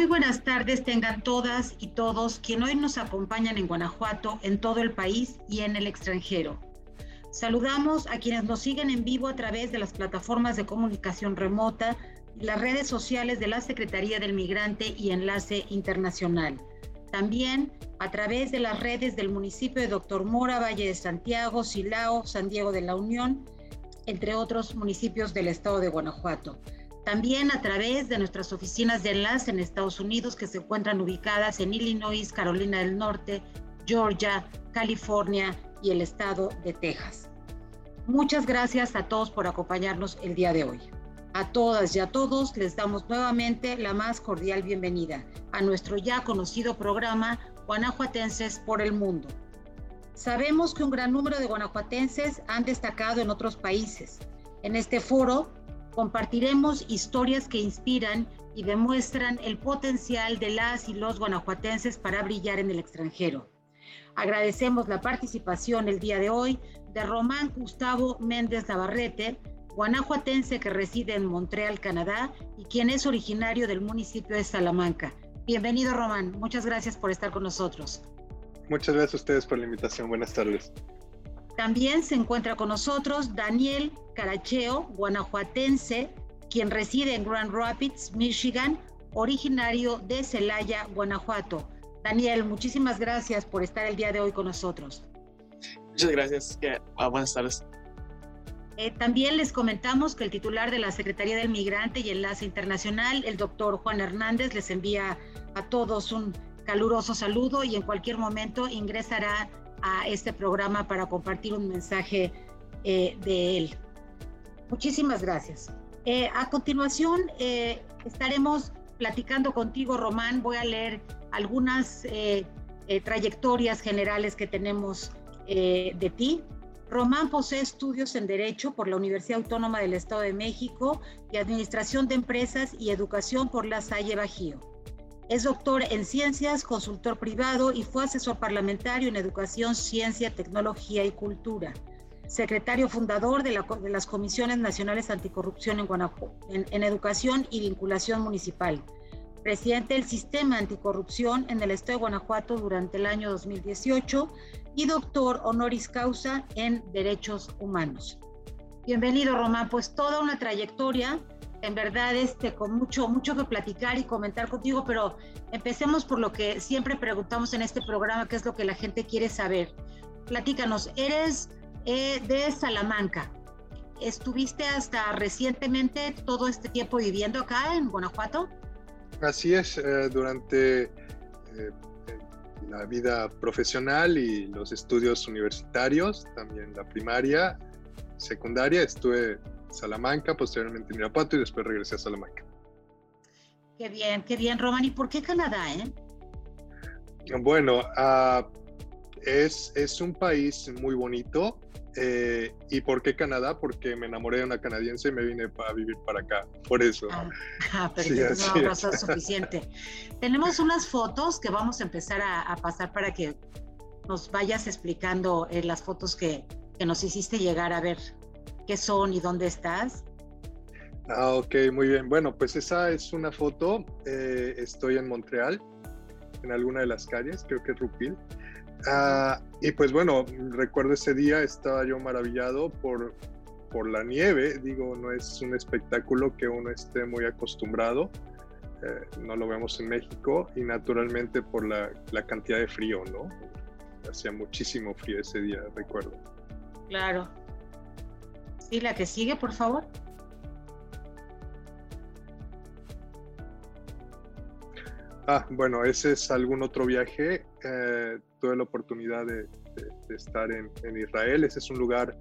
Muy buenas tardes tengan todas y todos quien hoy nos acompañan en Guanajuato, en todo el país y en el extranjero. Saludamos a quienes nos siguen en vivo a través de las plataformas de comunicación remota, las redes sociales de la Secretaría del Migrante y Enlace Internacional. También a través de las redes del municipio de Doctor Mora, Valle de Santiago, Silao, San Diego de la Unión, entre otros municipios del estado de Guanajuato. También a través de nuestras oficinas de enlace en Estados Unidos que se encuentran ubicadas en Illinois, Carolina del Norte, Georgia, California y el estado de Texas. Muchas gracias a todos por acompañarnos el día de hoy. A todas y a todos les damos nuevamente la más cordial bienvenida a nuestro ya conocido programa Guanajuatenses por el Mundo. Sabemos que un gran número de guanajuatenses han destacado en otros países. En este foro compartiremos historias que inspiran y demuestran el potencial de las y los guanajuatenses para brillar en el extranjero. Agradecemos la participación el día de hoy de Román Gustavo Méndez Navarrete, guanajuatense que reside en Montreal, Canadá, y quien es originario del municipio de Salamanca. Bienvenido, Román. Muchas gracias por estar con nosotros. Muchas gracias a ustedes por la invitación. Buenas tardes. También se encuentra con nosotros Daniel Caracheo, guanajuatense, quien reside en Grand Rapids, Michigan, originario de Celaya, Guanajuato. Daniel, muchísimas gracias por estar el día de hoy con nosotros. Muchas gracias. Ah, buenas tardes. Eh, también les comentamos que el titular de la Secretaría del Migrante y Enlace Internacional, el doctor Juan Hernández, les envía a todos un caluroso saludo y en cualquier momento ingresará a este programa para compartir un mensaje eh, de él. Muchísimas gracias. Eh, a continuación estaremos platicando contigo, Román. Voy a leer algunas trayectorias generales que tenemos de ti Román posee estudios en Derecho por la Universidad Autónoma del Estado de México y Administración de Empresas y Educación por la Salle Bajío. Es doctor en Ciencias, consultor privado y fue asesor parlamentario en Educación, Ciencia, Tecnología y Cultura. Secretario fundador de, las Comisiones Nacionales Anticorrupción en, en, en Educación y Vinculación Municipal presidente del Sistema Anticorrupción en el Estado de Guanajuato durante el año 2018 y doctor honoris causa en Derechos Humanos. Bienvenido, Román. Pues toda una trayectoria, en verdad, este, con mucho, mucho que platicar y comentar contigo, pero empecemos por lo que siempre preguntamos en este programa, que es lo que la gente quiere saber. Platícanos, eres eh, de Salamanca. ¿Estuviste hasta recientemente todo este tiempo viviendo acá en Guanajuato? Así es, eh, durante eh, la vida profesional y los estudios universitarios, también la primaria, secundaria, estuve Salamanca, posteriormente en Irapuato y después regresé a Salamanca. Qué bien, qué bien, Roman. ¿Y por qué Canadá? Eh? Bueno, uh, es, es un país muy bonito, eh, ¿Y por qué Canadá? Porque me enamoré de una canadiense y me vine para vivir para acá. Por eso. Ah, ah perfecto. no, suficiente. Tenemos unas fotos que vamos a empezar a, pasar para que nos vayas explicando eh, las fotos que, que, nos hiciste llegar a ver qué son y dónde estás. Ah, ok, muy bien. Bueno, pues esa es una foto. Eh, estoy en Montreal, en alguna de las calles, creo que es Rupil. Ah, y pues bueno, recuerdo ese día, estaba yo maravillado por, por la nieve. Digo, no es un espectáculo que uno esté muy acostumbrado. Eh, no lo vemos en México y naturalmente por la, la, cantidad de frío, ¿no? Hacía muchísimo frío ese día, recuerdo. Claro. Sí, la que sigue, por favor. Ah, bueno, ese es algún otro viaje. Eh, tuve la oportunidad de, estar en, Israel. Ese es un lugar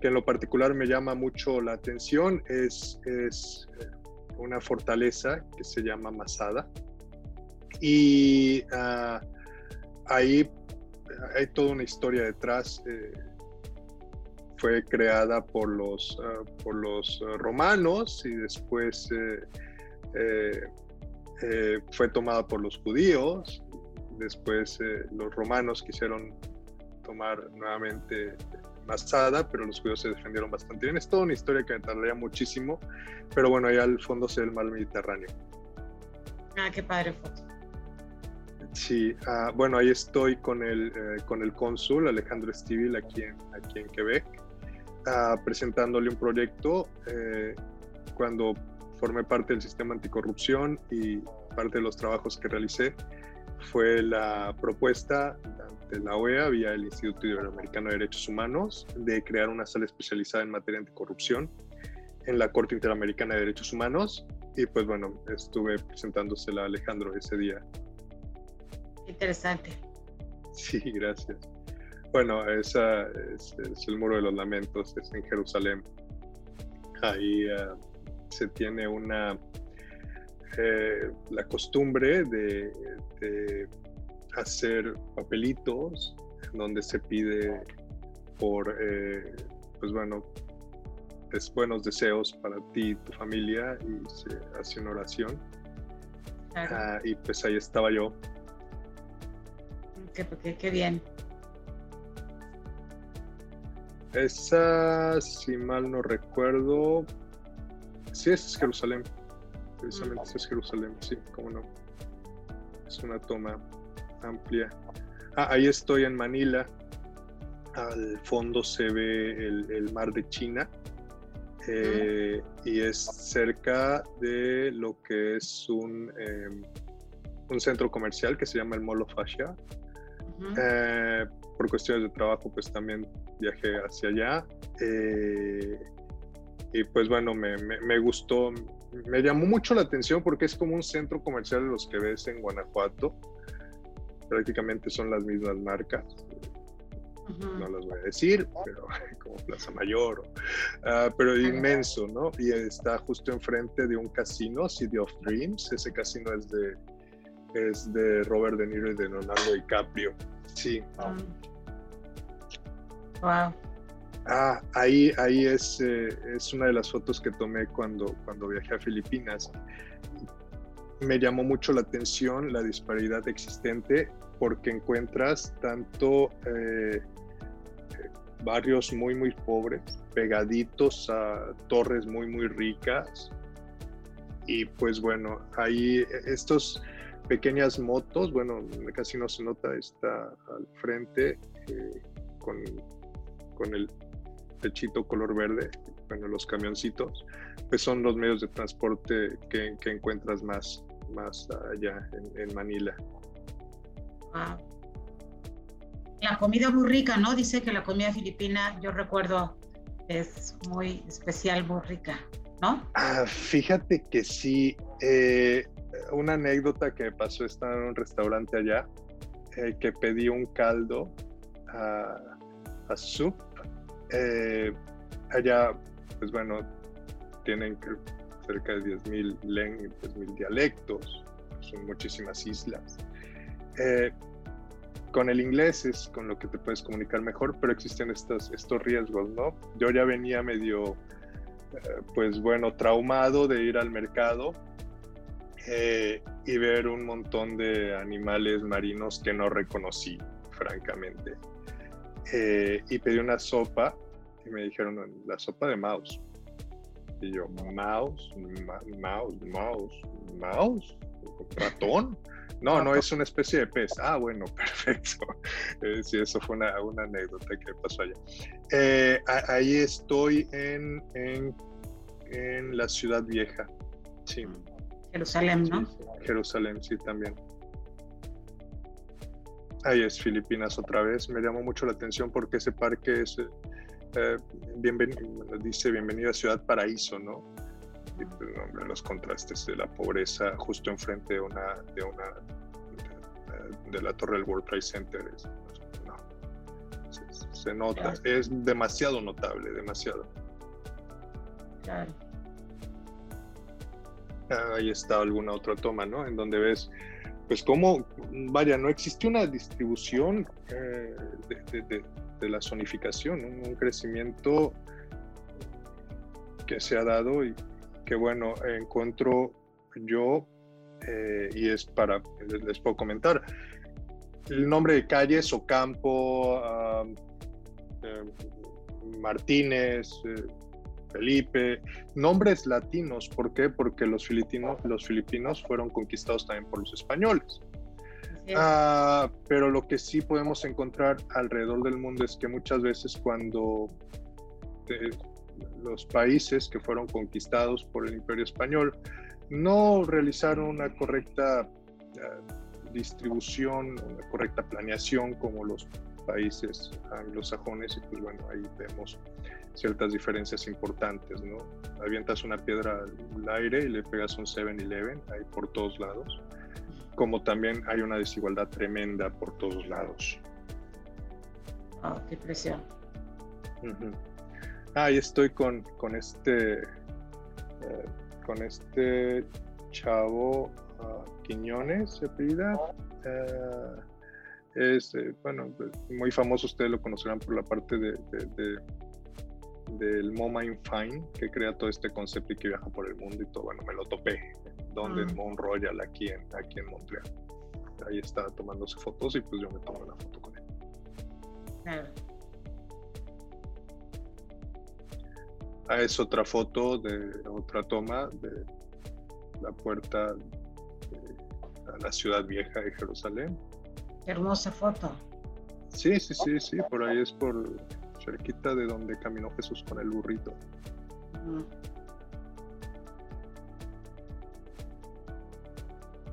que en lo particular me llama mucho la atención. Es, es eh, una fortaleza que se llama Masada. Y ah, ahí hay toda una historia detrás. Eh, fue creada por los, ah, por los romanos y después eh, fue tomada por los judíos, después eh, los romanos quisieron tomar nuevamente Masada, pero los judíos se defendieron bastante bien. Es toda una historia que me tardaría muchísimo, pero bueno, ahí al fondo se ve el mar Mediterráneo. Ah, qué padre foto. Sí, ah, bueno, ahí estoy con el, eh, con el cónsul Alejandro Estivil aquí en, aquí en Quebec, presentándole un proyecto eh, cuando formé parte del sistema anticorrupción y parte de los trabajos que realicé fue la propuesta de la OEA vía el Instituto Iberoamericano de Derechos Humanos de crear una sala especializada en materia anticorrupción en la Corte Interamericana de Derechos Humanos y pues bueno, estuve presentándosela a Alejandro ese día Interesante. Sí, gracias. Bueno, esa es, el Muro de los Lamentos, es en Jerusalén. Ahí uh, se tiene una eh, la costumbre de, de, hacer papelitos donde se pide por eh, pues bueno es buenos deseos para ti y tu familia y se hace una oración ah, y pues ahí estaba yo qué, bien. Esa, si mal no recuerdo, sí, es Jerusalén. Precisamente mm. es Jerusalén, sí, cómo no. Es una toma amplia. Ah, ahí estoy en Manila. Al fondo se ve el, mar de China. Eh, y es cerca de lo que es un, em, un centro comercial que se llama el Mall of Asia, eh, por cuestiones de trabajo, pues también viajé hacia allá. Eh, y pues bueno, me, me, gustó, me llamó mucho la atención porque es como un centro comercial de los que ves en Guanajuato. Prácticamente son las mismas marcas. No las voy a decir, pero como Plaza Mayor, uh, pero inmenso, ¿no? Y está justo enfrente de un casino, City of Dreams. Ese casino es de es de Robert De Niro y de Leonardo DiCaprio. Sí. Ah, ahí, ahí es, eh, es una de las fotos que tomé cuando, cuando viajé a Filipinas. Me llamó mucho la atención la disparidad existente porque encuentras tanto eh, barrios muy, muy pobres, pegaditos a torres muy, muy ricas. Y pues bueno, ahí estos pequeñas motos, bueno, casi no se nota, está al frente eh, con, con, el techito color verde, bueno, los camioncitos, pues son los medios de transporte que, encuentras más, más allá en, Manila. La comida muy rica, ¿no? Dice que la comida filipina, yo recuerdo, es muy especial, muy rica, ¿no? Ah, fíjate que sí. Eh, una anécdota que pasó estaba en un restaurante allá, eh, que pedí un caldo a, a soup. Eh, allá, pues bueno, tienen cerca de 10.000 lenguas, 10.000 dialectos, son muchísimas islas. Eh, con el inglés es con lo que te puedes comunicar mejor, pero existen estos, estos riesgos, ¿no? Yo ya venía medio, pues bueno, traumado de ir al mercado eh, y ver un montón de animales marinos que no reconocí, francamente. Eh, y pedí una sopa y me dijeron, la sopa de mouse. Y yo, mouse, mouse, mouse, mouse, ratón. No, no es una especie de pez. Ah, bueno, perfecto. Eh, sí, eso fue una, una, anécdota que pasó allá. ahí estoy en, en, en, la ciudad vieja. Sí. Jerusalén, ¿no? Jerusalén, sí, también. Ahí es Filipinas otra vez. Me llamó mucho la atención porque ese parque es, eh, dice bienvenida a Ciudad Paraíso, ¿no? Y pues, los contrastes de la pobreza justo enfrente de una, de una, de, la torre del World Trade Center. no, se, nota, es demasiado notable, demasiado. Claro ahí está alguna otra toma, ¿no? En donde ves, pues cómo, vaya, no existe una distribución eh, de, la zonificación, un crecimiento que se ha dado y que bueno, encuentro yo, eh, y es para, les puedo comentar, el nombre de calles, Ocampo, eh, Martínez, Felipe, nombres latinos. ¿Por qué? Porque los filipinos, los filipinos fueron conquistados también por los españoles. Ah, pero lo que sí podemos encontrar alrededor del mundo es que muchas veces cuando eh, los países que fueron conquistados por el imperio español no realizaron una correcta eh, distribución, una correcta planeación como los países anglosajones y pues bueno, ahí vemos ciertas diferencias importantes, ¿no? Avientas una piedra al aire y le pegas un 7-Eleven ahí por todos lados, como también hay una desigualdad tremenda por todos lados. Ah, qué presión. Ahí estoy con, con este, eh, con este chavo uh, Quiñones, se pida. Uh, es, eh, bueno, pues, muy famoso, ustedes lo conocerán por la parte de, del MoMA Fine, que crea todo este concepto y que viaja por el mundo y todo. Bueno, me lo topé, donde en mm. Mount Royal, aquí en, aquí en Montreal. Ahí está tomándose fotos y pues yo me tomo una foto con él. Ah, es otra foto de otra toma de la puerta de la ciudad vieja de Jerusalén. hermosa foto. Sí, sí, sí, sí, por ahí es por cerquita de donde caminó Jesús con el burrito.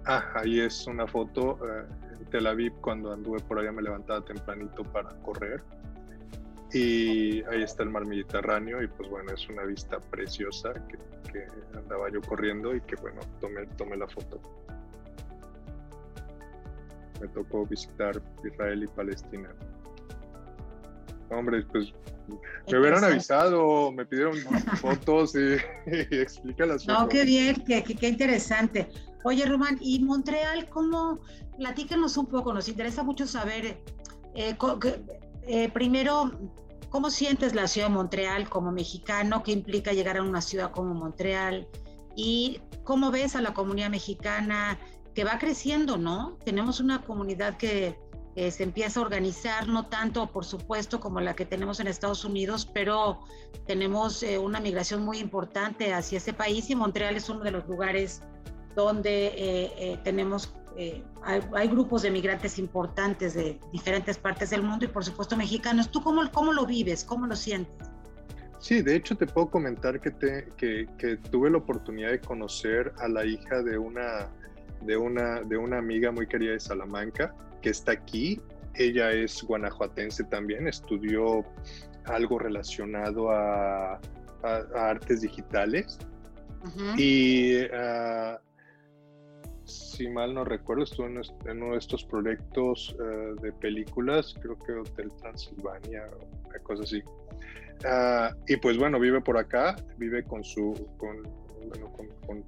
Ah, ahí es una foto eh, en Tel Aviv cuando anduve por allá me levantaba tempranito para correr y ahí está el mar Mediterráneo y pues bueno, es una vista preciosa que, andaba yo corriendo y que bueno, tomé, tomé la foto. Me tocó visitar Israel y Palestina. Hombre, pues me hubieran avisado, me pidieron fotos y, explica las No, qué bien, qué, qué, interesante. Oye, Román, ¿y Montreal cómo? Platícanos un poco, nos interesa mucho saber, eh, eh, primero, ¿Cómo sientes la ciudad de Montreal como mexicano? ¿Qué implica llegar a una ciudad como Montreal? ¿Y cómo ves a la comunidad mexicana que va creciendo, no? Tenemos una comunidad que se empieza a organizar, no tanto, por supuesto, como la que tenemos en Estados Unidos, pero tenemos eh, una migración muy importante hacia ese país y Montreal es uno de los lugares donde eh, eh, tenemos eh, hay, grupos de migrantes importantes de diferentes partes del mundo y por supuesto mexicanos. ¿Tú cómo, cómo lo vives? ¿Cómo lo sientes? Sí, de hecho te puedo comentar que, te, que, que, tuve la oportunidad de conocer a la hija de una, de, una, de una amiga muy querida de Salamanca que está aquí. Ella es guanajuatense también, estudió algo relacionado a, a, artes digitales. Y uh, si mal no recuerdo, estuvo en, uno de estos proyectos eh, de películas, creo que Hotel Transilvania o cosas así. Ah, y pues bueno, vive por acá, vive con su, con, con,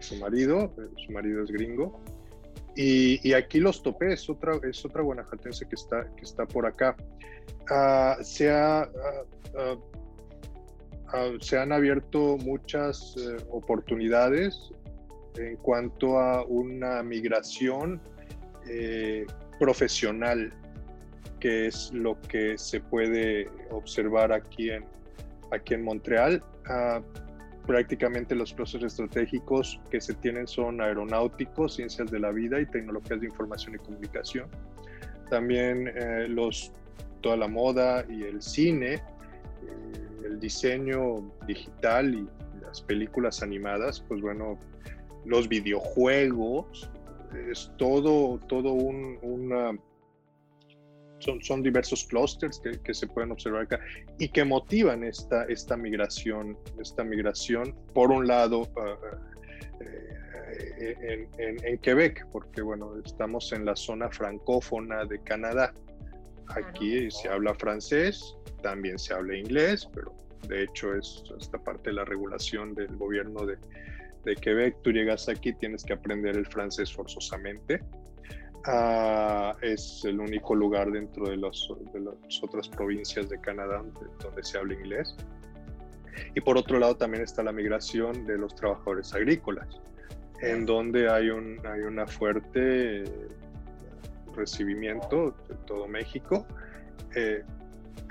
su, marido, eh, su marido es gringo. Y, aquí los topé, es otra, es otra guanajuatense que está, que está por acá. Ah, se, ha, ah, se han abierto muchas eh, oportunidades en cuanto a una migración eh, profesional, que es lo que se puede observar aquí en, aquí en Montreal. Prácticamente los procesos estratégicos que se tienen son aeronáuticos, ciencias de la vida y tecnologías de información y comunicación. También eh, los, toda la moda y el cine, eh, el diseño digital y las películas animadas, pues bueno, los videojuegos, es todo, todo un, una... Son, son diversos clústeres que, que, se pueden observar acá y que motivan esta, esta migración, esta migración, por un lado, ah, eh, en, en, Quebec, porque bueno, estamos en la zona francófona de Canadá. Aquí se habla francés, también se habla inglés, pero de hecho es esta parte de la regulación del gobierno de, de Quebec, tú llegas aquí, tienes que aprender el francés forzosamente. Ah, es el único lugar dentro de, los, de las otras provincias de Canadá donde, se habla inglés. Y por otro lado también está la migración de los trabajadores agrícolas, en donde hay un hay una fuerte recibimiento de todo México. Eh,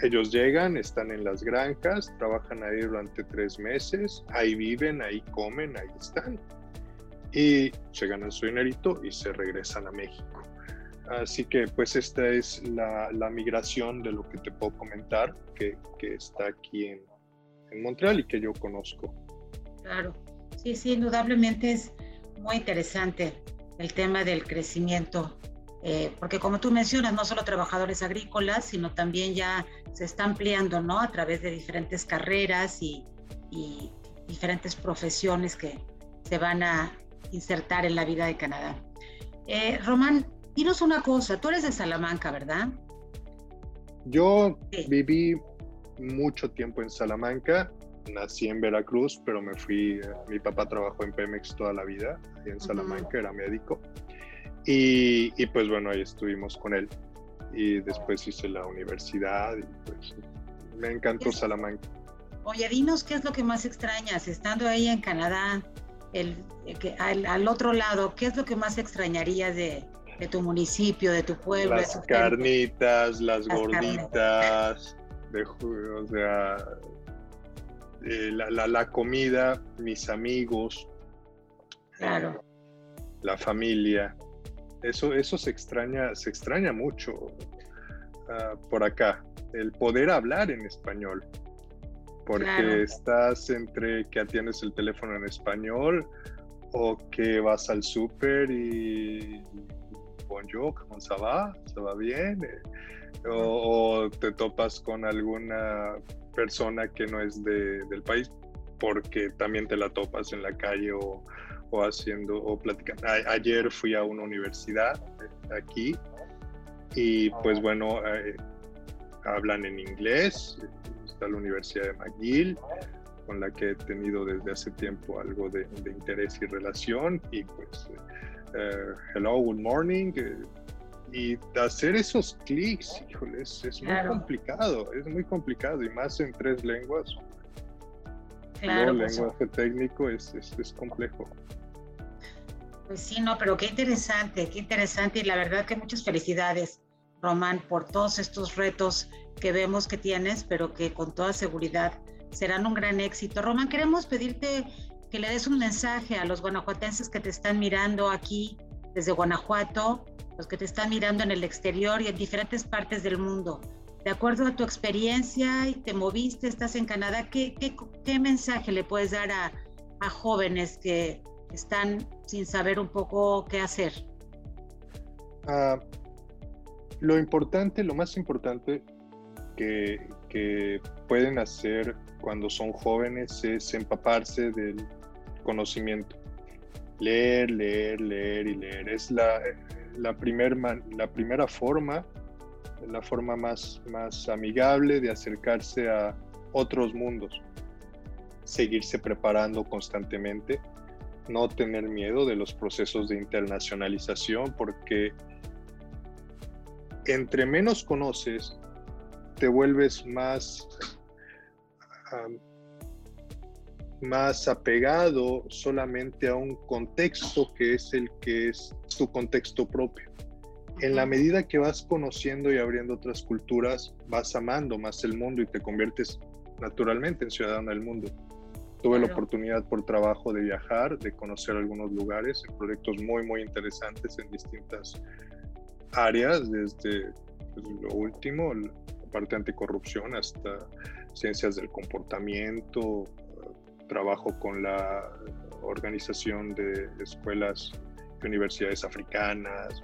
ellos llegan, están en las granjas, trabajan ahí durante tres meses, ahí viven, ahí comen, ahí están. Y se ganan su dinerito y se regresan a México. Así que pues esta es la, migración de lo que te puedo comentar, que, está aquí en, en Montreal y que yo conozco. Claro, sí, sí, indudablemente es muy interesante el tema del crecimiento eh, porque como tú mencionas, no solo trabajadores agrícolas, sino también ya se está ampliando, ¿no? A través de diferentes carreras y, diferentes profesiones que se van a insertar en la vida de Canadá. Eh, Román, dinos una cosa, tú eres de Salamanca, ¿verdad? Yo viví mucho tiempo en Salamanca, nací en Veracruz, pero me fui, mi papá trabajó en Pemex toda la vida, en Salamanca, era médico. Y, pues bueno, ahí estuvimos con él. Y después hice la universidad y pues me encantó Salamanca. Oye, dinos qué es lo que más extrañas estando ahí en Canadá, el, al, otro lado, ¿qué es lo que más extrañarías de, tu municipio, de tu pueblo? Las carnitas, las, gorditas, de, o sea, eh, la, la, comida, mis amigos, claro. la familia. Eso, eso se extraña, se extraña mucho ah, por acá, el poder hablar en español. Porque estás entre que atiendes el teléfono en español o que vas al súper y bonjour, ¿cómo se va? ¿Se va bien? O, o, te topas con alguna persona que no es de, del país porque también te la topas en la calle o, o haciendo o platicando. ayer fui a una universidad aquí y pues bueno, eh, hablan en inglés. Está la Universidad de McGill, con la que he tenido desde hace tiempo algo de, interés y relación. Y pues, eh, hello, good morning. y hacer esos clics, híjole, es, muy complicado, es muy complicado y más en tres lenguas. Claro, el lenguaje técnico es, es complejo. Pues sí, no, pero qué interesante, qué interesante y la verdad que muchas felicidades, Román, por todos estos retos que vemos que tienes, pero que con toda seguridad serán un gran éxito. Román, queremos pedirte que le des un mensaje a los guanajuatenses que te están mirando aquí desde Guanajuato, los que te están mirando en el exterior y en diferentes partes del mundo. De acuerdo a tu experiencia y te moviste, estás en Canadá, ¿qué, qué, mensaje le puedes dar a, a jóvenes que están sin saber un poco qué hacer? Ah, lo importante, lo más importante que, pueden hacer cuando son jóvenes es empaparse del conocimiento. Leer, leer, leer y leer. Es la, la, primer la primera forma, la forma más, más amigable de acercarse a otros mundos. Seguirse preparando constantemente no tener miedo de los procesos de internacionalización porque entre menos conoces, te vuelves más, más apegado solamente a un contexto que es el que es tu contexto propio. En la medida que vas conociendo y abriendo otras culturas, vas amando más el mundo y te conviertes naturalmente en ciudadano del mundo. Tuve la oportunidad por trabajo de viajar, de conocer algunos lugares, proyectos muy, muy interesantes en distintas áreas, desde pues, lo último, parte anticorrupción, hasta ciencias del comportamiento, trabajo con la organización de escuelas y universidades africanas,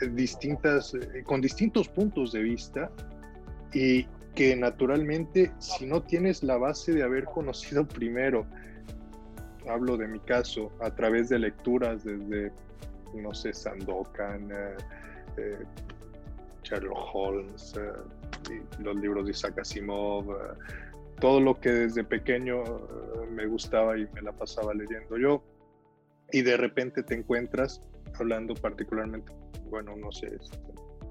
eh, distintas, eh, con distintos puntos de vista y que naturalmente si no tienes la base de haber conocido primero, hablo de mi caso, a través de lecturas desde, no sé, Sandokan, eh, eh, Sherlock Holmes, los libros de Isaac Asimov, todo lo que desde pequeño me gustaba y me la pasaba leyendo yo, y de repente te encuentras hablando particularmente, bueno, no sé, este,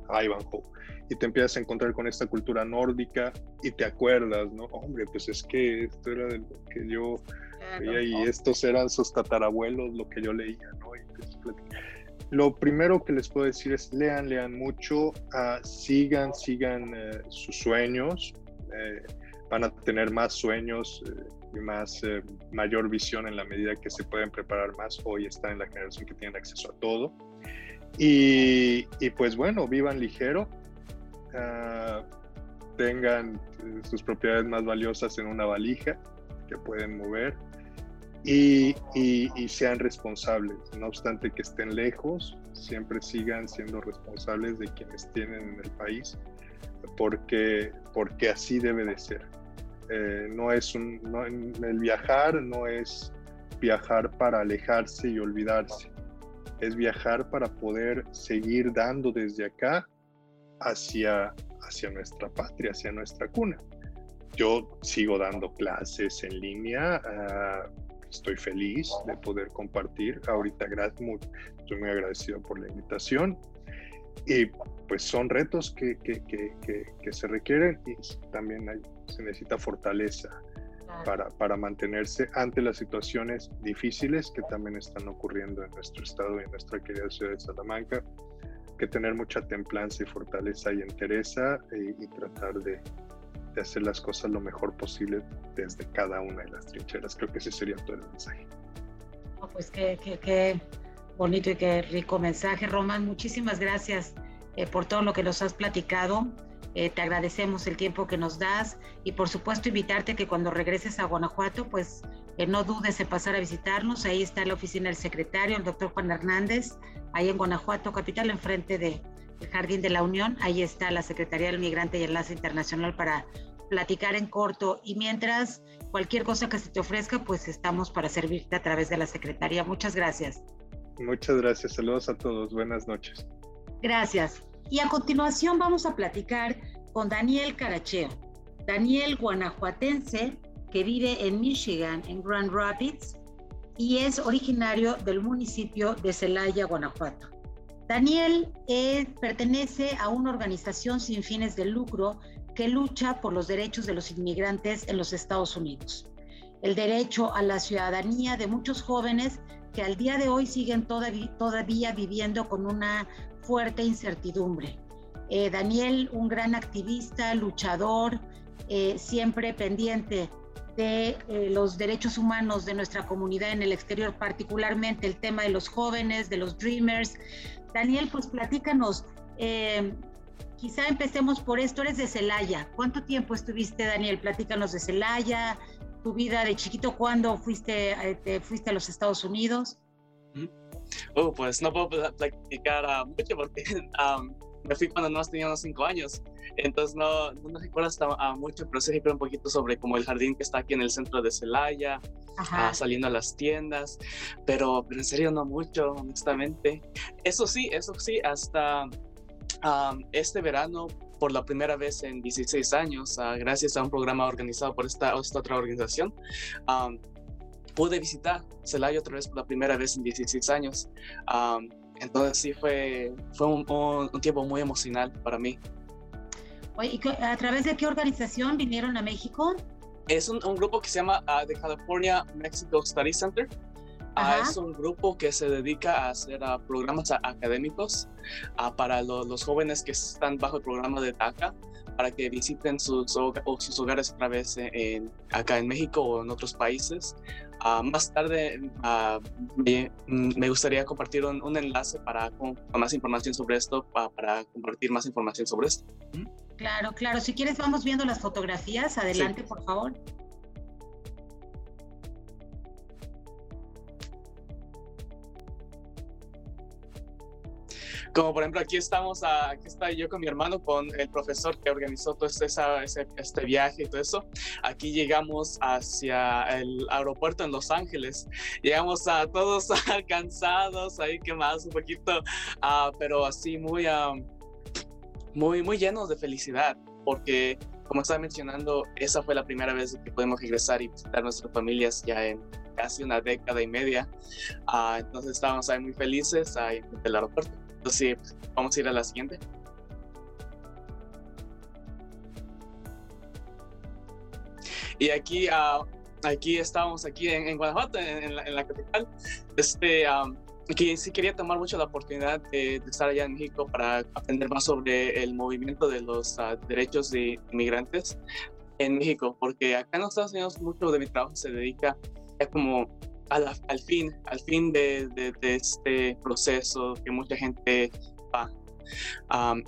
Ivanhoe, y te empiezas a encontrar con esta cultura nórdica y te acuerdas, ¿no? Hombre, pues es que esto era de lo que yo veía y estos eran sus tatarabuelos, lo que yo leía, ¿no? Lo primero que les puedo decir es lean, lean mucho, ah, sigan, sigan eh, sus sueños, eh, van a tener más sueños eh, y más mayor visión en la medida que se pueden preparar más. Hoy está en la generación que tienen acceso a todo. Y, y pues bueno, vivan ligero, ah, tengan sus propiedades más valiosas en una valija que pueden mover y, sean responsables. No obstante que estén lejos, siempre sigan siendo responsables de quienes tienen en el país, porque, porque así debe de ser. Eh, no es un, el viajar no es viajar para alejarse y olvidarse, es viajar para poder seguir dando desde acá hacia, hacia nuestra patria, hacia nuestra cuna. Yo sigo dando clases en línea, ah, estoy feliz de poder compartir. Ahorita estoy muy agradecido por la invitación. Y pues son retos que, que, que, que se requieren y también hay, se necesita fortaleza para, para, mantenerse ante las situaciones difíciles que también están ocurriendo en nuestro estado y en nuestra querida ciudad de Salamanca. Que tener mucha templanza y fortaleza y entereza y tratar de, de hacer las cosas lo mejor posible desde cada una de las trincheras. Creo que ese sería todo el mensaje. pues qué, qué, qué, bonito y qué rico mensaje, Román. Muchísimas gracias eh, por todo lo que nos has platicado. Eh, te agradecemos el tiempo que nos das y por supuesto invitarte que cuando regreses a Guanajuato, pues eh, no dudes en pasar a visitarnos. Ahí está la oficina del secretario, el doctor Juan Hernández, ahí en Guanajuato, capital, enfrente de, Jardín de la Unión. Ahí está la Secretaría del Migrante y Enlace Internacional para platicar en corto. Y mientras cualquier cosa que se te ofrezca, pues estamos para servirte a través de la Secretaría. Muchas gracias. Muchas gracias. Saludos a todos. Buenas noches. Gracias. Y a continuación vamos a platicar con Daniel Caracheo. Daniel guanajuatense que vive en Michigan, en Grand Rapids, y es originario del municipio de Celaya, Guanajuato. Daniel eh, pertenece a una organización sin fines de lucro que lucha por los derechos de los inmigrantes en los Estados Unidos. El derecho a la ciudadanía de muchos jóvenes que al día de hoy siguen todavía, viviendo con una fuerte incertidumbre. Eh, Daniel, un gran activista, luchador, eh, siempre pendiente de los derechos humanos de nuestra comunidad en el exterior, particularmente el tema de los jóvenes, de los dreamers, Daniel, pues platícanos, eh, quizá empecemos por esto, eres de Celaya. ¿Cuánto tiempo estuviste, Daniel? Platícanos de Celaya, tu vida de chiquito, ¿cuándo fuiste, eh, te fuiste a los Estados Unidos? Oh, pues no puedo platicar uh, mucho porque me fui cuando no tenía unos cinco años. Entonces no, no recuerdo hasta uh, mucho, pero sí recuerdo un poquito sobre como el jardín que está aquí en el centro de Celaya, uh, saliendo a las tiendas, pero, pero en serio no mucho, honestamente. Eso sí, eso sí, hasta um, este verano por la primera vez en 16 años, uh, gracias a un programa organizado por esta, esta otra organización, um, pude visitar Celaya otra vez por la primera vez en 16 años. Um, entonces sí fue, fue un, un, tiempo muy emocional para mí. Oye, ¿A través de qué organización vinieron a México? Es un, un grupo que se llama uh, The California Mexico Study Center. Uh, es un grupo que se dedica a hacer uh, programas académicos para lo, los jóvenes que están bajo el programa de DACA para que visiten sus, sus hogares otra vez en, acá en México o en otros países Ah, más tarde uh, me, gustaría compartir un, enlace para con, más información sobre esto, para compartir más información sobre esto. Claro, claro. Si quieres, vamos viendo las fotografías. Adelante, por favor. Como por ejemplo, aquí estamos, aquí está yo con mi hermano, con el profesor que organizó todo este, este viaje y todo eso. Aquí llegamos hacia el aeropuerto en Los Ángeles. Llegamos a todos cansados, ahí quemados un poquito, uh, pero así muy, uh, muy, muy llenos de felicidad, porque como estaba mencionando, esa fue la primera vez que podemos regresar y visitar nuestras familias ya en casi una década y media. Uh, entonces estábamos ahí muy felices ahí en el aeropuerto. Entonces, vamos a ir a la siguiente. Y aquí, uh, aquí estamos, aquí en, Guanajuato, en, la, capital. Este, que sí quería tomar mucho la oportunidad de, estar allá en México para aprender más sobre el movimiento de los ah, derechos de inmigrantes en México, porque acá en los Estados Unidos mucho de mi trabajo se dedica a como al fin, al fin de, este proceso que mucha gente va.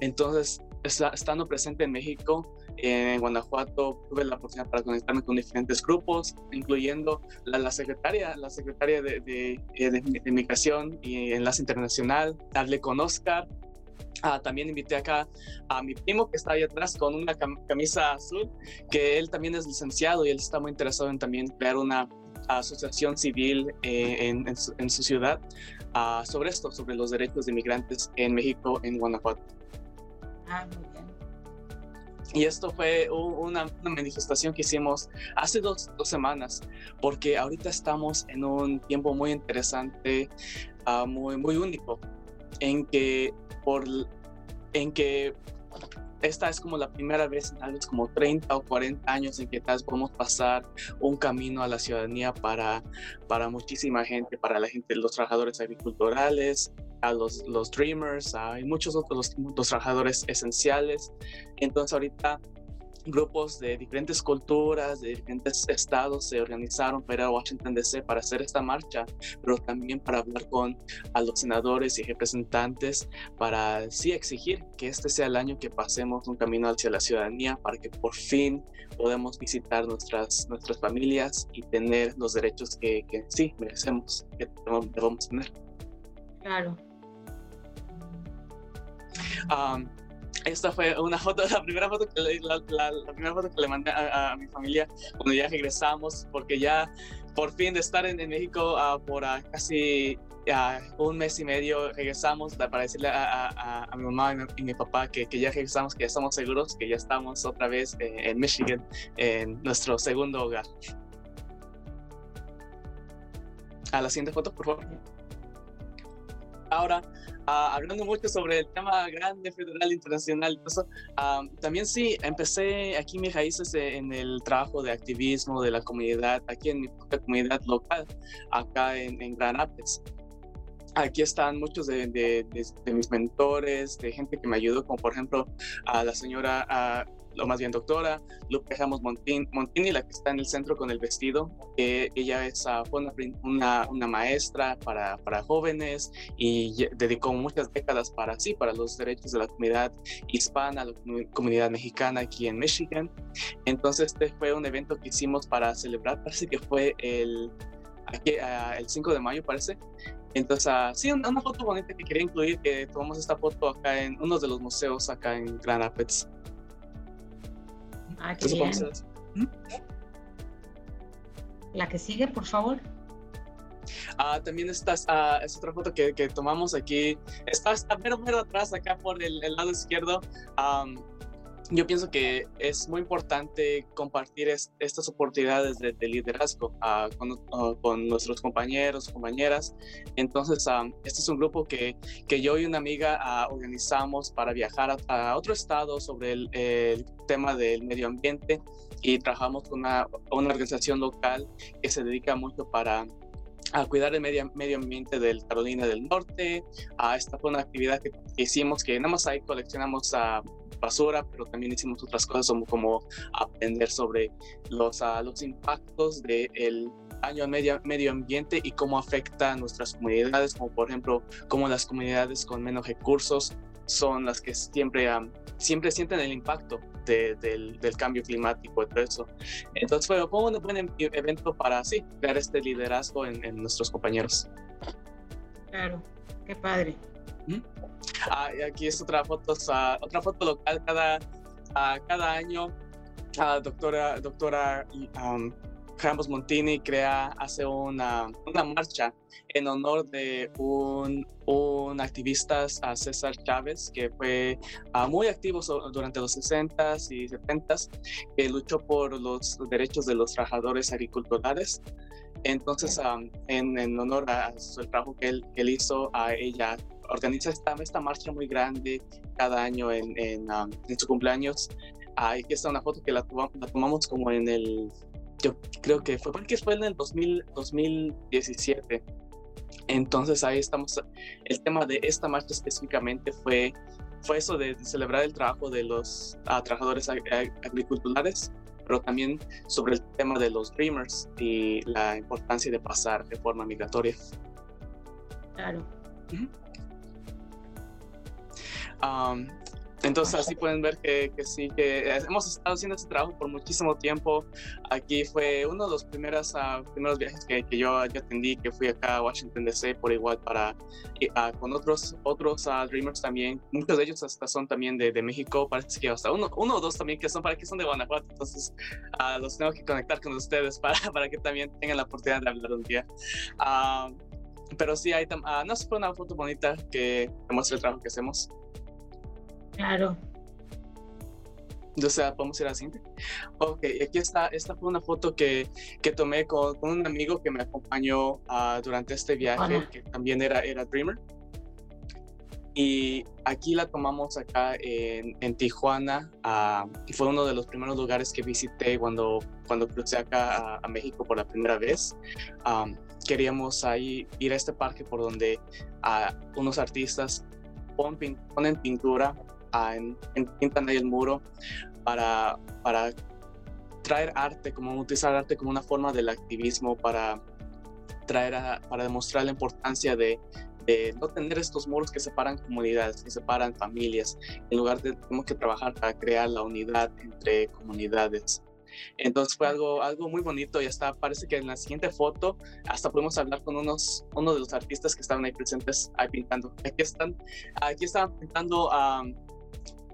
entonces, estando presente en México, en Guanajuato tuve la oportunidad para conectarme con diferentes grupos, incluyendo la, la secretaria, la secretaria de, de, eh, Migración y Enlace Internacional. Hablé con Oscar. Ah, también invité acá a mi primo que está ahí atrás con una camisa azul, que él también es licenciado y él está muy interesado en también crear una asociación civil eh, en, en, su, ciudad uh, sobre esto, sobre los derechos de inmigrantes en México, en Guanajuato. Ah, muy bien. Y esto fue una, manifestación que hicimos hace dos, dos, semanas, porque ahorita estamos en un tiempo muy interesante, uh, muy, muy único, en que, por, en que esta es como la primera vez en tal como 30 o 40 años en que tal vez podemos pasar un camino a la ciudadanía para, para muchísima gente, para la gente, los trabajadores agriculturales, a los, los dreamers, hay muchos otros los trabajadores esenciales. Entonces ahorita grupos de diferentes culturas, de diferentes estados se organizaron para ir a Washington DC para hacer esta marcha, pero también para hablar con a los senadores y representantes para sí exigir que este sea el año que pasemos un camino hacia la ciudadanía para que por fin podamos visitar nuestras, nuestras familias y tener los derechos que, que sí merecemos, que debemos tener. Claro. Um, esta fue una foto, la primera foto que le, mandé a, mi familia cuando ya regresamos, porque ya por fin de estar en, México uh, por uh, casi uh, un mes y medio regresamos para decirle a, mi mamá y mi, papá que, que, ya regresamos, que ya estamos seguros, que ya estamos otra vez en Michigan, en nuestro segundo hogar. A la siguiente foto, por favor. Ahora, Ah, hablando mucho sobre el tema grande, federal, internacional, eso, también sí, empecé aquí mis raíces en el trabajo de activismo de la comunidad, aquí en mi comunidad local, acá en, en Gran Rapids aquí están muchos de, de, de, mis mentores, de gente que me ayudó, como por ejemplo a la señora o más bien doctora, Lupe Ramos Montini, la que está en el centro con el vestido. ella es, uh, fue una, una, maestra para, para, jóvenes y dedicó muchas décadas para sí, para los derechos de la comunidad hispana, la comunidad mexicana aquí en Michigan. Entonces este fue un evento que hicimos para celebrar, parece que fue el, aquí, uh, el 5 de mayo, parece. Entonces, uh, sí, una, foto bonita que quería incluir, que tomamos esta foto acá en uno de los museos acá en Grand Rapids. Ah, ¿Mm? La que sigue, por favor. Ah, también esta ah, es otra foto que, que, tomamos aquí. Está, está mero, mero atrás, acá por el, lado izquierdo yo pienso que es muy importante compartir estas oportunidades de, liderazgo ah, ah, con, nuestros compañeros, compañeras. Entonces, uh, este es un grupo que, que yo y una amiga organizamos para viajar a, otro estado sobre el, tema del medio ambiente y trabajamos con una, una organización local que se dedica mucho para a cuidar el medio, medio ambiente del Carolina del Norte. esta fue una actividad que hicimos que nada más ahí coleccionamos a basura, pero también hicimos otras cosas como, como aprender sobre los, uh, los impactos del daño al medio, medio ambiente y cómo afecta a nuestras comunidades, como por ejemplo, cómo las comunidades con menos recursos son las que siempre, siempre sienten el impacto del, del, cambio climático y todo eso. Entonces fue, un buen evento para sí, crear este liderazgo en, en nuestros compañeros. Claro, qué padre. Ah, aquí es otra foto, otra foto local cada, cada año. doctora, doctora um, Ramos Montini crea, hace una, una marcha en honor de un, un activista, César Chávez, que fue ah, muy activo durante los 60s y 70s, que luchó por los derechos de los trabajadores agriculturales. Entonces, en, en, honor a su trabajo que él, que él hizo, a ella organiza esta, esta marcha muy grande cada año en, en, en su cumpleaños. Aquí está una foto que la, la, tomamos como en el, yo creo que fue, porque fue en el 2000, 2017. entonces ahí estamos, el tema de esta marcha específicamente fue, fue eso de, celebrar el trabajo de los trabajadores agriculturales, pero también sobre el tema de los Dreamers y la importancia de pasar de forma migratoria. Claro. Entonces así pueden ver que, sí, que hemos estado haciendo este trabajo por muchísimo tiempo. Aquí fue uno de los primeros, uh, primeros viajes que, que yo, atendí, que fui acá a Washington DC por igual para, uh, con otros, otros uh, Dreamers también. Muchos de ellos hasta son también de, de, México, parece que hasta uno, uno o dos también que son para que son de Guanajuato. Entonces los tengo que conectar con ustedes para, para que también tengan la oportunidad de hablar un día. pero sí, hay, no sé, fue una foto bonita que demuestra el trabajo que hacemos. Claro. O sea, podemos ir a la siguiente. Ok, aquí está. Esta fue una foto que, que tomé con, con, un amigo que me acompañó uh, durante este viaje, que también era, era Dreamer. Y aquí la tomamos acá en, en Tijuana. Uh, y fue uno de los primeros lugares que visité cuando, cuando crucé acá a, a México por la primera vez. Um, queríamos ahí ir a este parque por donde uh, unos artistas ponen, ponen en, pintan ahí el muro para, para traer arte, como utilizar arte como una forma del activismo para traer para demostrar la importancia de, de, no tener estos muros que separan comunidades, que separan familias, en lugar de tenemos que trabajar para crear la unidad entre comunidades. Entonces fue algo, algo muy bonito y hasta parece que en la siguiente foto hasta podemos hablar con unos, uno de los artistas que estaban ahí presentes ahí pintando. Aquí están, aquí estaban pintando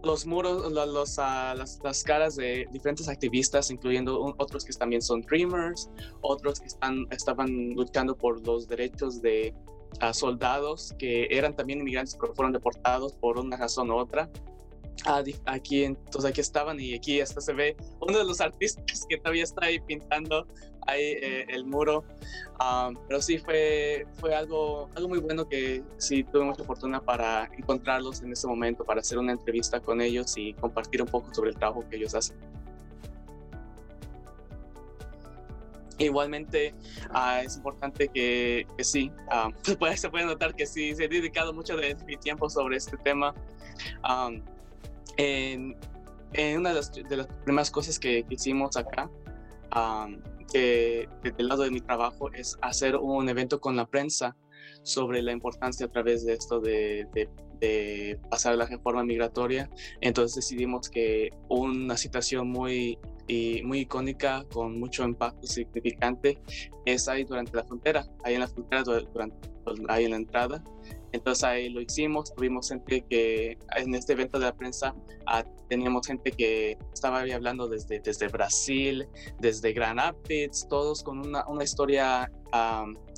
los muros, los, ah, las, las, caras de diferentes activistas, incluyendo otros que también son dreamers, otros que están, estaban luchando por los derechos de uh, soldados que eran también inmigrantes pero fueron deportados por una razón u otra. Ah, aquí, entonces aquí estaban y aquí hasta se ve uno de los artistas que todavía está ahí pintando ahí eh, el muro. pero sí fue, fue algo, algo muy bueno que sí tuve mucha fortuna para encontrarlos en ese momento, para hacer una entrevista con ellos y compartir un poco sobre el trabajo que ellos hacen. Igualmente, ah, es importante que, que sí, se, puede, se, puede, notar que sí, se he dedicado mucho de mi tiempo sobre este tema. En, una de las, de las, primeras cosas que, hicimos acá, que desde el lado de mi trabajo, es hacer un evento con la prensa sobre la importancia a través de esto de, de, de pasar la reforma migratoria. Entonces decidimos que una situación muy y muy icónica con mucho impacto significante es ahí durante la frontera, ahí en la frontera, durante, ahí en la entrada. Entonces ahí lo hicimos, tuvimos gente que en este evento de la prensa ah, teníamos gente que estaba ahí hablando desde, desde Brasil, desde Grand Rapids, todos con una, una historia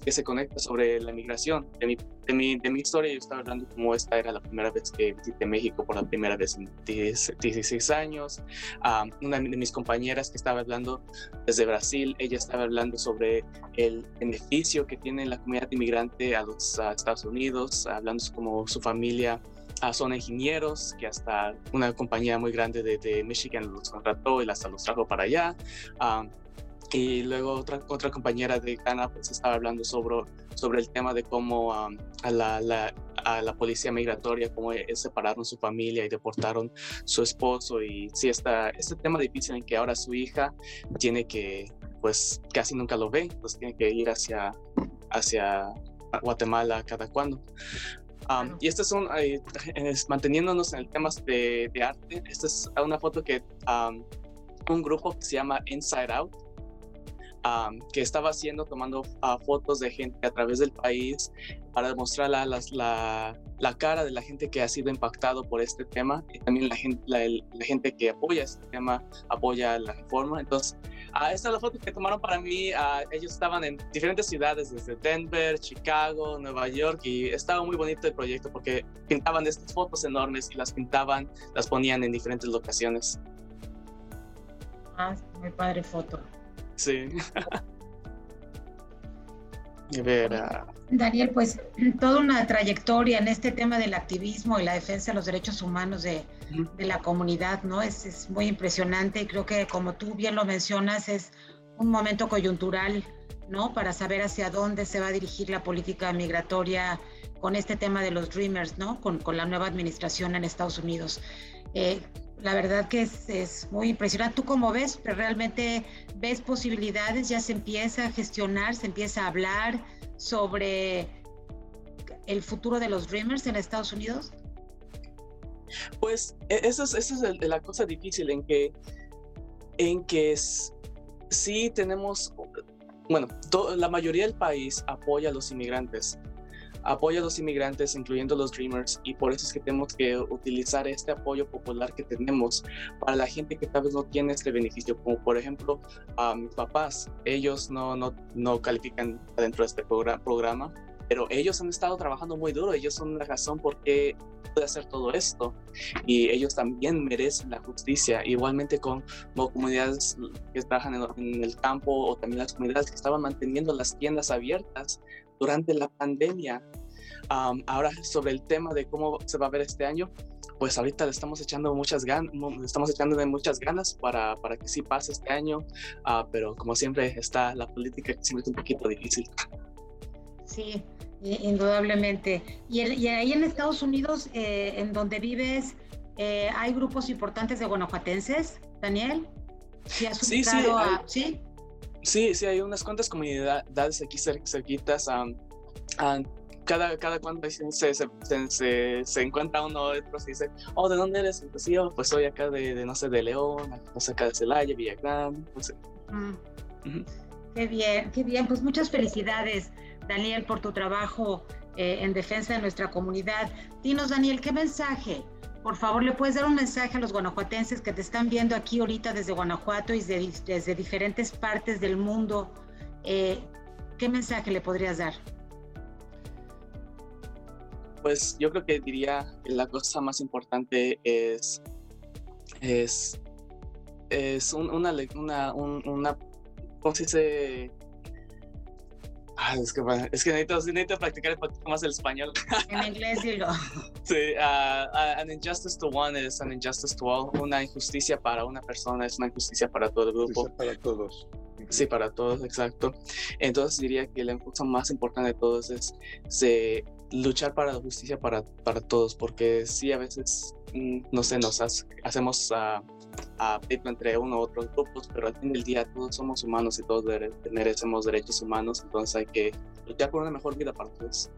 que se conecta sobre la migración. De mi, de, mi, de mi historia yo estaba hablando como esta era la primera vez que visité México por la primera vez en 16 años. una de mis compañeras que estaba hablando desde Brasil, ella estaba hablando sobre el beneficio que tiene la comunidad inmigrante a los Estados Unidos, hablando como su familia son ingenieros que hasta una compañía muy grande de, de Michigan los contrató y hasta los trajo para allá. Y luego otra, otra compañera de Ghana pues estaba hablando sobre, sobre el tema de cómo a, la, la, a la policía migratoria, cómo separaron su familia y deportaron su esposo. Y sí, está este tema difícil en que ahora su hija tiene que, pues casi nunca lo ve, pues tiene que ir hacia, hacia Guatemala cada cuando. y esta es, un, es, manteniéndonos en el tema de, de, arte. Esta es una foto que un grupo que se llama Inside Out que estaba haciendo, tomando ah, fotos de gente a través del país para demostrar la, la, la, cara de la gente que ha sido impactado por este tema y también la gente, la, gente que apoya este tema, apoya la reforma. Entonces, uh, esta es la foto que tomaron para mí. Uh, ellos estaban en diferentes ciudades, desde Denver, Chicago, Nueva York, y estaba muy bonito el proyecto porque pintaban estas fotos enormes y las pintaban, las ponían en diferentes locaciones. Ah, muy padre foto. Sí. y ver, Daniel, pues toda una trayectoria en este tema del activismo y la defensa de los derechos humanos de, de la comunidad, ¿no? Es, es, muy impresionante y creo que como tú bien lo mencionas, es un momento coyuntural ¿no? Para saber hacia dónde se va a dirigir la política migratoria con este tema de los Dreamers, ¿no? Con, con la nueva administración en Estados Unidos. Eh, la verdad que es, es, muy impresionante. ¿Tú cómo ves? ¿Realmente ves posibilidades? ¿Ya se empieza a gestionar, se empieza a hablar sobre el futuro de los Dreamers en Estados Unidos? Pues e, esa es, esa es la cosa difícil en que, en que es, sí tenemos, bueno, la mayoría del país apoya a los inmigrantes, apoya a los inmigrantes, incluyendo los Dreamers, y por eso es que tenemos que utilizar este apoyo popular que tenemos para la gente que tal vez no tiene este beneficio, como por ejemplo a mis papás, ellos no, no, no califican dentro de este programa, pero ellos han estado trabajando muy duro, ellos son la razón por qué puede hacer todo esto y ellos también merecen la justicia, igualmente con comunidades que trabajan en, el campo o también las comunidades que estaban manteniendo las tiendas abiertas durante la pandemia. ahora sobre el tema de cómo se va a ver este año, pues ahorita le estamos echando muchas ganas, estamos echando de muchas ganas para, para que sí pase este año, uh, pero como siempre está la política que siempre es un poquito difícil. Sí, indudablemente. Y, ahí en Estados Unidos, eh, en donde vives, eh, ¿hay grupos importantes de guanajuatenses, Daniel? ¿Sí, sí, sí, ¿sí? Sí, sí, hay unas cuantas comunidades aquí cerquitas. cada, cada cuando se, se, se, encuentra uno otro y dice, oh, ¿de dónde eres? Pues yo, pues soy acá de, no sé, de León, no sé, acá de Celaya, Villagrán, no sé. Mm. Qué bien, qué bien, pues muchas felicidades. Daniel, por tu trabajo eh, en defensa de nuestra comunidad. Dinos, Daniel, ¿qué mensaje? Por favor, ¿le puedes dar un mensaje a los guanajuatenses que te están viendo aquí ahorita desde Guanajuato y desde, diferentes partes del mundo? Eh, ¿Qué mensaje le podrías dar? Pues yo creo que diría que la cosa más importante es, es, es una, una, una, ¿cómo se dice? Ah, es que, es que necesito, necesito, practicar un poquito más el español. En inglés digo. Sí, uh, an injustice to one is an injustice to all. Una injusticia para una persona es una injusticia para todo el grupo. para todos. Sí, para todos, exacto. Entonces diría que la cosa más importante de todos es se, luchar para la justicia para, para todos, porque sí, a veces, mm, no sé, nos hacemos a, a entre uno u otros grupos, pero al fin del día todos somos humanos y todos merecemos derechos humanos, entonces hay que luchar por una mejor vida para todos.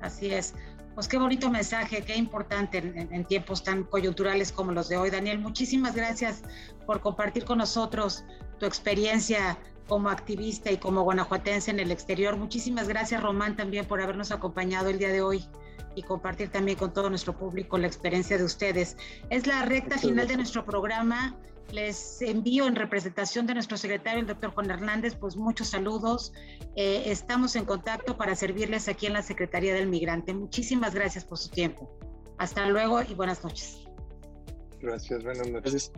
Así es. Pues qué bonito mensaje, qué importante en, tiempos tan coyunturales como los de hoy. Daniel, muchísimas gracias por compartir con nosotros tu experiencia como activista y como guanajuatense en el exterior. Muchísimas gracias, Román, también por habernos acompañado el día de hoy y compartir también con todo nuestro público la experiencia de ustedes. Es la recta final de nuestro programa. Les envío en representación de nuestro secretario, el doctor Juan Hernández, pues muchos saludos. Eh, estamos en contacto para servirles aquí en la Secretaría del Migrante. Muchísimas gracias por su tiempo. Hasta luego y buenas noches. Gracias, buenas noches.